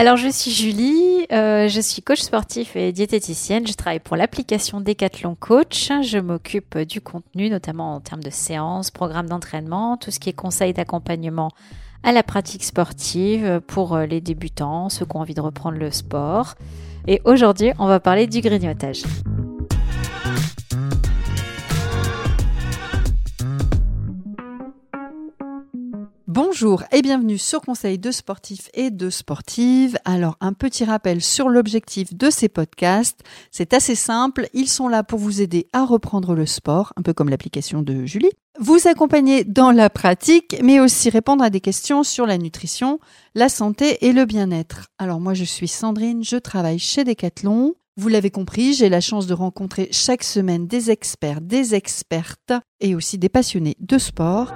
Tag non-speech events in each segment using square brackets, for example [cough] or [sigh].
Alors, je suis Julie, euh, je suis coach sportif et diététicienne. Je travaille pour l'application Decathlon Coach. Je m'occupe du contenu, notamment en termes de séances, programmes d'entraînement, tout ce qui est conseil d'accompagnement à la pratique sportive pour euh, les débutants, ceux qui ont envie de reprendre le sport. Et aujourd'hui, on va parler du grignotage. Bonjour et bienvenue sur Conseil de sportifs et de sportives. Alors un petit rappel sur l'objectif de ces podcasts. C'est assez simple, ils sont là pour vous aider à reprendre le sport, un peu comme l'application de Julie. Vous accompagner dans la pratique, mais aussi répondre à des questions sur la nutrition, la santé et le bien-être. Alors moi je suis Sandrine, je travaille chez Decathlon. Vous l'avez compris, j'ai la chance de rencontrer chaque semaine des experts, des expertes et aussi des passionnés de sport.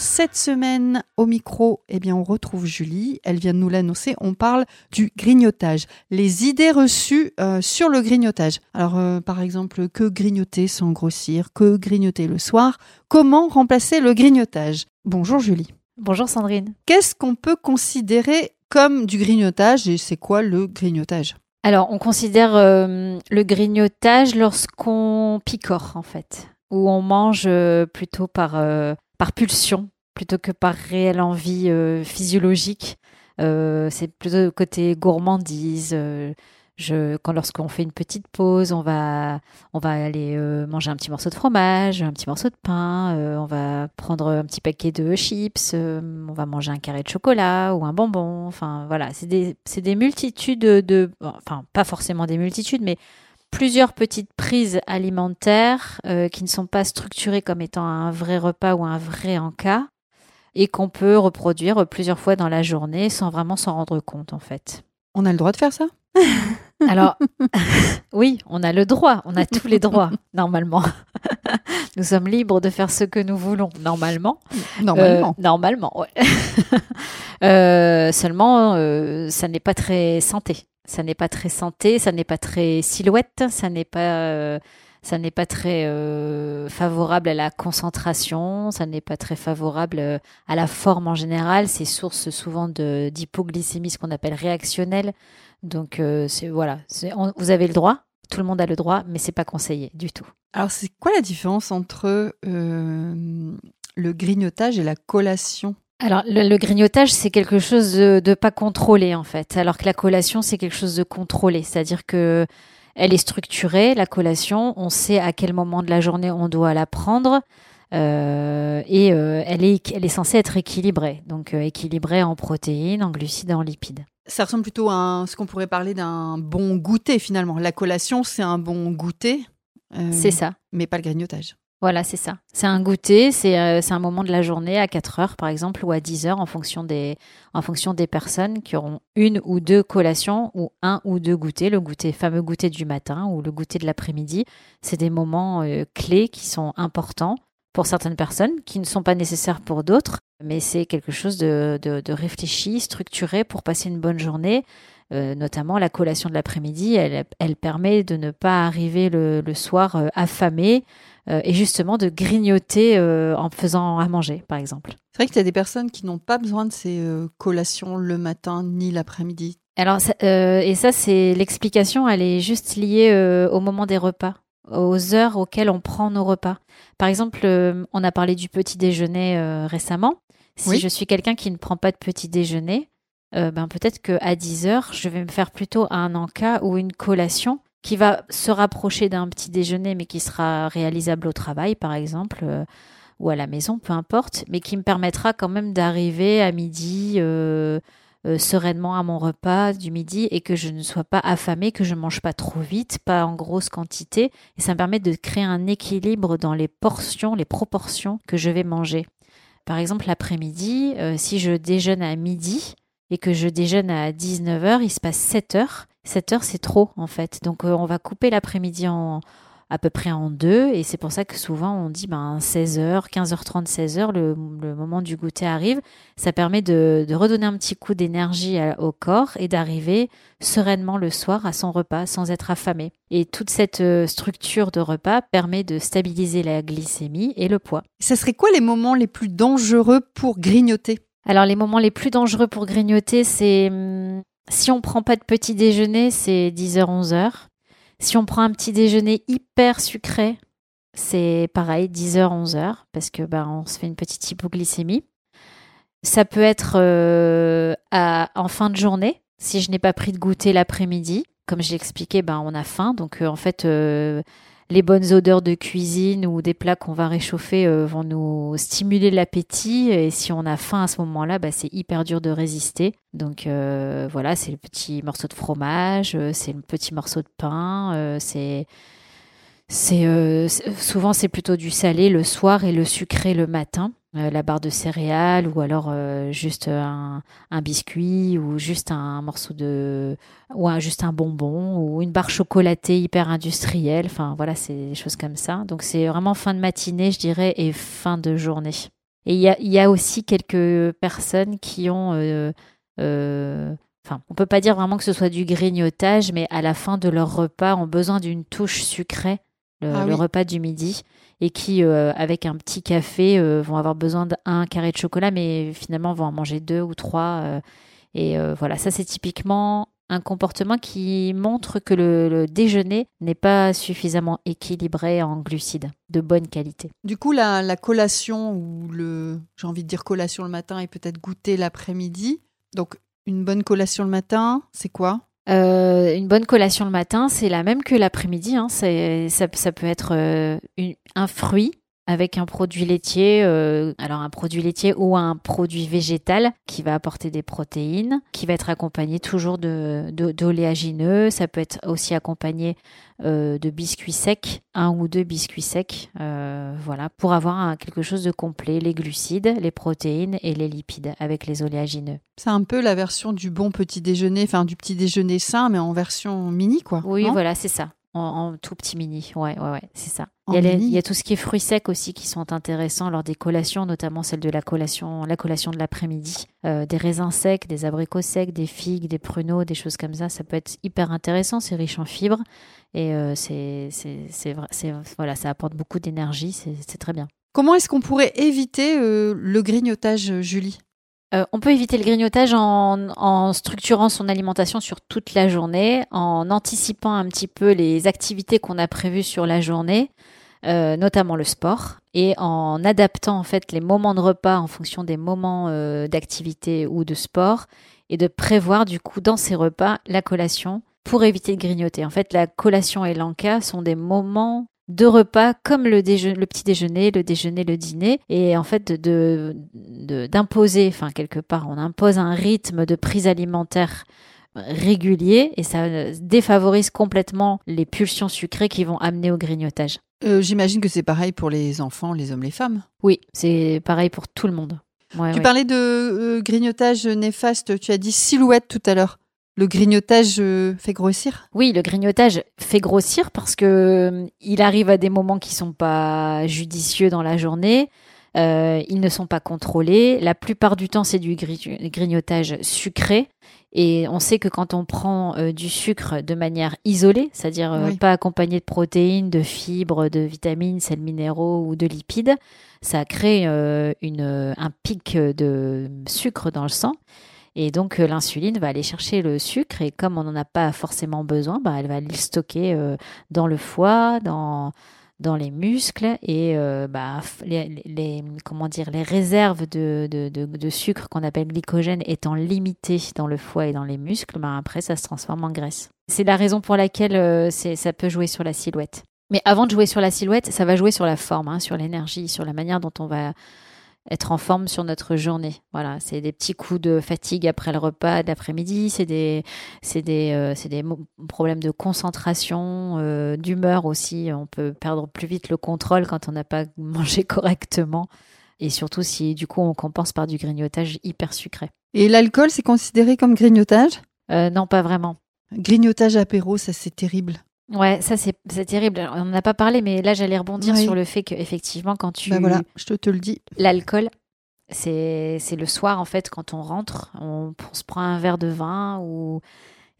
Cette semaine, au micro, eh bien, on retrouve Julie. Elle vient de nous l'annoncer. On parle du grignotage. Les idées reçues euh, sur le grignotage. Alors, euh, par exemple, que grignoter sans grossir? Que grignoter le soir? Comment remplacer le grignotage? Bonjour Julie. Bonjour Sandrine. Qu'est-ce qu'on peut considérer comme du grignotage et c'est quoi le grignotage? Alors, on considère euh, le grignotage lorsqu'on picore, en fait, ou on mange plutôt par par pulsion plutôt que par réelle envie euh, physiologique. Euh, c'est plutôt côté gourmandise. Euh, quand lorsqu'on fait une petite pause, on va, on va aller manger un petit morceau de fromage, un petit morceau de pain, on va prendre un petit paquet de chips, on va manger un carré de chocolat ou un bonbon. Enfin voilà, c'est des, c'est des multitudes de, enfin pas forcément des multitudes, mais plusieurs petites prises alimentaires euh, qui ne sont pas structurées comme étant un vrai repas ou un vrai encas et qu'on peut reproduire plusieurs fois dans la journée sans vraiment s'en rendre compte en fait. On a le droit de faire ça? [laughs] Alors, [laughs] oui, on a le droit, on a tous les droits, [laughs] normalement. nous sommes libres de faire ce que nous voulons, normalement. Normalement. Euh, normalement, ouais. Euh, seulement, ça n'est pas très santé ça n'est pas très santé, ça n'est pas très silhouette, ça n'est pas euh, ça n'est pas très euh, favorable à la concentration, ça n'est pas très favorable euh, à la forme en général. C'est source souvent d'hypoglycémie, ce qu'on appelle réactionnelle. Donc c'est voilà, vous avez le droit, tout le monde a le droit, mais c'est pas conseillé du tout. Alors c'est quoi la différence entre le grignotage et la collation? Alors, le, grignotage, c'est quelque chose de, pas contrôlé, en fait, alors que la collation, c'est quelque chose de contrôlé. C'est-à-dire que elle est structurée, la collation, on sait à quel moment de la journée on doit la prendre. Euh, et euh, elle, est, elle est censée être équilibrée, donc euh, équilibrée en protéines, en glucides en lipides. Ça ressemble plutôt à ce qu'on pourrait parler d'un bon goûter finalement. La collation, c'est un bon goûter. c'est ça. Mais pas le grignotage. Voilà, c'est ça. C'est un goûter, euh, c'est un moment de la journée à 4 heures, par exemple, ou à 10 heures, en fonction, des, en fonction des personnes qui auront une ou deux collations ou un ou deux goûters. Le goûter, fameux goûter du matin ou le goûter de l'après-midi, c'est des moments euh, clés qui sont importants pour certaines personnes, qui ne sont pas nécessaires pour d'autres, mais c'est quelque chose de, de, réfléchi, structuré pour passer une bonne journée. Euh, notamment la collation de l'après-midi, elle, elle, permet de ne pas arriver le, le soir affamé, euh, et justement de grignoter euh, en faisant à manger, par exemple. C'est vrai que tu as des personnes qui n'ont pas besoin de ces euh, collations le matin ni l'après-midi. Alors, et ça, c'est l'explication, elle est juste liée au moment des repas aux heures auxquelles on prend nos repas. Par exemple, on a parlé du petit déjeuner récemment. Si je suis quelqu'un qui ne prend pas de petit déjeuner, ben peut-être qu'à 10 heures, je vais me faire plutôt un encas ou une collation qui va se rapprocher d'un petit déjeuner, mais qui sera réalisable au travail, par exemple, euh, ou à la maison, peu importe, mais qui me permettra quand même d'arriver à midi euh, euh, sereinement à mon repas du midi et que je ne sois pas affamée, que je ne mange pas trop vite, pas en grosse quantité. Et ça me permet de créer un équilibre dans les portions, les proportions que je vais manger. Par exemple, l'après-midi, si je déjeune à midi, et que je déjeune à 19h, il se passe 7 heures. 7 heures, c'est trop en fait. Donc euh, on va couper l'après-midi en à peu près en deux et c'est pour ça que souvent on dit ben 16h, 15h30, 16h, le, le moment du goûter arrive. Ça permet de, de redonner un petit coup d'énergie au corps et d'arriver sereinement le soir à son repas sans être affamé. Et toute cette euh, structure de repas permet de stabiliser la glycémie et le poids. Ça serait quoi les moments les plus dangereux pour grignoter? Alors les moments les plus dangereux pour grignoter, c'est hum, Si on prend pas de petit déjeuner, c'est 10h, 11h. Si on prend un petit déjeuner hyper sucré, c'est pareil, 10h, 11h, parce que bah, on se fait une petite hypoglycémie. Ça peut être euh, en fin de journée, si je n'ai pas pris de goûter l'après-midi. Comme j'ai expliqué, ben, on a faim. Donc, euh, en fait, euh, les bonnes odeurs de cuisine ou des plats qu'on va réchauffer vont nous stimuler l'appétit. Et si on a faim à ce moment-là, bah, c'est hyper dur de résister. Donc, voilà, c'est le petit morceau de fromage, c'est le petit morceau de pain, c'est c'est euh, souvent c'est plutôt du salé le soir et le sucré le matin. Euh, la barre de céréales ou alors euh, juste un, biscuit ou juste un morceau de ou juste un bonbon ou une barre chocolatée hyper industrielle. Enfin voilà c'est des choses comme ça. Donc c'est vraiment fin de matinée je dirais et fin de journée. Et il y a, y a, aussi quelques personnes qui ont enfin on peut pas dire vraiment que ce soit du grignotage mais à la fin de leur repas ont besoin d'une touche sucrée le, ah repas du midi, et qui, euh, avec un petit café, euh, vont avoir besoin d'un carré de chocolat, mais finalement vont en manger deux ou trois. Euh, et voilà, ça c'est typiquement un comportement qui montre que le, déjeuner n'est pas suffisamment équilibré en glucides de bonne qualité. Du coup, la, la collation ou le, j'ai envie de dire collation le matin et peut-être goûter l'après-midi. Donc, une bonne collation le matin, c'est quoi? Euh, une bonne collation le matin, c'est la même que l'après-midi. Hein. Ça, ça, peut être euh, un fruit avec un produit laitier, euh, alors un produit laitier ou un produit végétal qui va apporter des protéines, qui va être accompagné toujours de, d'oléagineux. Ça peut être aussi accompagné euh, de biscuits secs, un ou deux biscuits secs, euh, voilà, pour avoir quelque chose de complet, les glucides, les protéines et les lipides avec les oléagineux. C'est un peu la version du bon petit déjeuner, enfin du petit déjeuner sain, mais en version mini, quoi. Oui, voilà, c'est ça en, tout petit mini. Ouais, ouais, ouais, c'est ça. Il y, a tout ce qui est fruits secs aussi qui sont intéressants lors des collations, notamment celle de la collation, la collation de l'après-midi. Euh, des raisins secs, des abricots secs, des figues, des pruneaux, des choses comme ça. Ça peut être hyper intéressant. C'est riche en fibres et euh, c'est, c'est, voilà, ça apporte beaucoup d'énergie. C'est, très bien. Comment est-ce qu'on pourrait éviter euh, le grignotage, Julie? Euh, on peut éviter le grignotage en, structurant son alimentation sur toute la journée, en anticipant un petit peu les activités qu'on a prévues sur la journée, euh, notamment le sport, et en adaptant en fait les moments de repas en fonction des moments euh, d'activité ou de sport, et de prévoir du coup dans ces repas la collation pour éviter de grignoter. En fait, la collation et l'enca sont des moments deux repas comme le, le petit déjeuner, le déjeuner, le dîner, et en fait de d'imposer, enfin quelque part, on impose un rythme de prise alimentaire régulier et ça défavorise complètement les pulsions sucrées qui vont amener au grignotage. Euh, j'imagine que c'est pareil pour les enfants, les hommes, les femmes. Oui, c'est pareil pour tout le monde. tu parlais de euh, grignotage néfaste, tu as dit silhouette tout à l'heure. Le grignotage euh, fait grossir? Oui, le grignotage fait grossir parce que euh, il arrive à des moments qui sont pas judicieux dans la journée. Euh, ils ne sont pas contrôlés. La plupart du temps, c'est du grignotage sucré. Et on sait que quand on prend du sucre de manière isolée, c'est-à-dire pas accompagné de protéines, de fibres, de vitamines, sels minéraux ou de lipides, ça crée une, un pic de sucre dans le sang. Et donc euh, l'insuline va aller chercher le sucre et comme on n'en a pas forcément besoin, bah, elle va le stocker euh, dans le foie, dans dans les muscles et euh, bah, les, comment dire les réserves de, de, de, sucre qu'on appelle glycogène étant limitées dans le foie et dans les muscles, bah, après ça se transforme en graisse. C'est la raison pour laquelle ça peut jouer sur la silhouette. Mais avant de jouer sur la silhouette, ça va jouer sur la forme, hein, sur l'énergie, sur la manière dont on va être en forme sur notre journée. Voilà, c'est des petits coups de fatigue après le repas d'après-midi, c'est des, c'est des, euh, c'est des problèmes de concentration, euh, d'humeur aussi. On peut perdre plus vite le contrôle quand on n'a pas [laughs] mangé correctement. Et surtout si du coup on compense par du grignotage hyper sucré. Et l'alcool, c'est considéré comme grignotage? Euh, Non, pas vraiment. Grignotage apéro, ça c'est terrible. Ouais, ça c'est terrible. On n'en a pas parlé, mais là j'allais rebondir sur le fait qu'effectivement, quand tu. Bah voilà, je te, le dis. L'alcool, c'est le soir en fait, quand on rentre, on, se prend un verre de vin ou.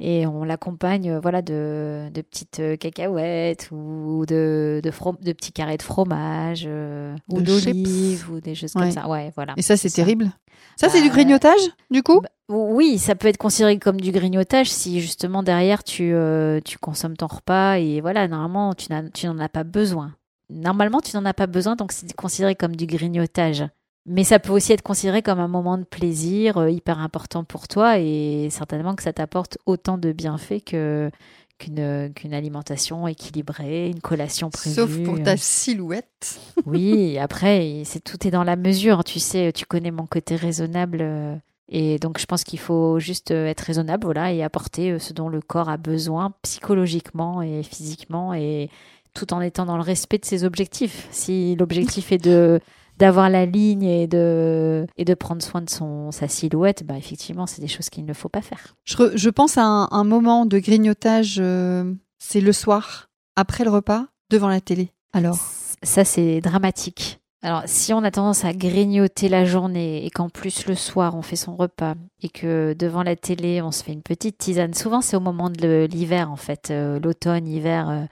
Et on l'accompagne euh, voilà de, de petites euh, cacahuètes ou de, de, de petits carrés de fromage euh, ou De chips. d'olive ou des choses Ouais. comme ça. Ouais, voilà. Et ça, c'est terrible. Ça, c'est du Bah, grignotage, du coup? Bah, Oui, ça peut être considéré comme du grignotage si justement derrière tu, euh, tu consommes ton repas et voilà, normalement tu n'en as pas besoin. Normalement tu n'en as pas besoin donc c'est considéré comme du grignotage. Mais ça peut aussi être considéré comme un moment de plaisir euh, hyper important pour toi et certainement que ça t'apporte autant de bienfaits que qu'une alimentation équilibrée, une collation prévue. Sauf pour ta silhouette. [laughs] Oui, après, c'est tout est dans la mesure. Tu sais, tu connais mon côté raisonnable. euh, Et donc, je pense qu'il faut juste euh, être raisonnable, voilà, et apporter euh, ce dont le corps a besoin psychologiquement et physiquement, et tout en étant dans le respect de ses objectifs. Si l'objectif est de d'avoir la ligne et de et de prendre soin de son sa silhouette, bah effectivement, c'est des choses qu'il ne faut pas faire. Je, re- je pense à un, un moment de grignotage, euh, c'est le soir, après le repas, devant la télé. Alors, Ça, c'est dramatique. Alors, si on a tendance à grignoter la journée et qu'en plus le soir on fait son repas et que devant la télé on se fait une petite tisane, souvent c'est au moment de l'hiver en fait, euh, l'automne, hiver, euh,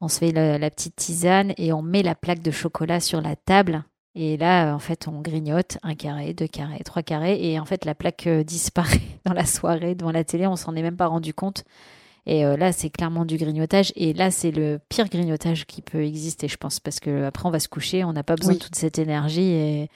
on se fait la, la petite tisane et on met la plaque de chocolat sur la table. Et là, en fait, on grignote un carré, deux carrés, trois carrés, et en fait, la plaque euh, [laughs] disparaît dans la soirée devant la télé. On s'en est même pas rendu compte. Et euh, là, c'est clairement du grignotage. Et là, c'est le pire grignotage qui peut exister, je pense, parce que après, on va se coucher, on n'a pas besoin Oui. de toute cette énergie. Et,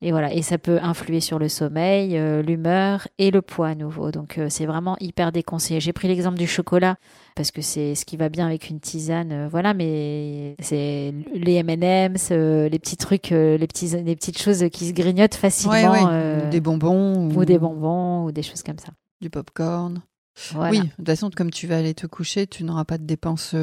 et voilà. Et ça peut influer sur le sommeil, euh, l'humeur et le poids à nouveau. Donc, euh, c'est vraiment hyper déconseillé. J'ai pris l'exemple du chocolat parce que c'est ce qui va bien avec une tisane. euh, voilà, mais c'est les M&M's, les petits trucs, les, petits, les petites choses qui se grignotent facilement. ouais, ouais, ou des bonbons, ou des bonbons ou des choses comme ça. du popcorn. Voilà. Oui, de toute façon, comme tu vas aller te coucher, tu n'auras pas de dépenses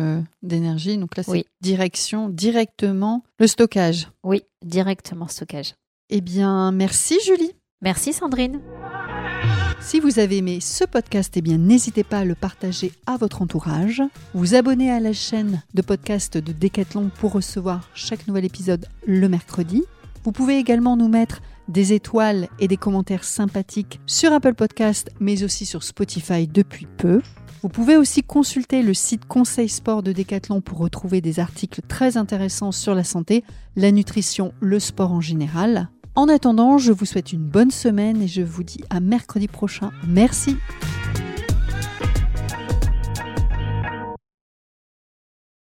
d'énergie. Donc là, c'est Oui. direction, directement le stockage. Oui, directement stockage. Eh bien, merci Julie. Merci Sandrine. Si vous avez aimé ce podcast, eh bien n'hésitez pas à le partager à votre entourage, vous abonner à la chaîne de podcast de Decathlon pour recevoir chaque nouvel épisode le mercredi. Vous pouvez également nous mettre des étoiles et des commentaires sympathiques sur Apple Podcast, mais aussi sur Spotify depuis peu. Vous pouvez aussi consulter le site Conseil Sport de Decathlon pour retrouver des articles très intéressants sur la santé, la nutrition, le sport en général. En attendant, je vous souhaite une bonne semaine et je vous dis à mercredi prochain. Merci.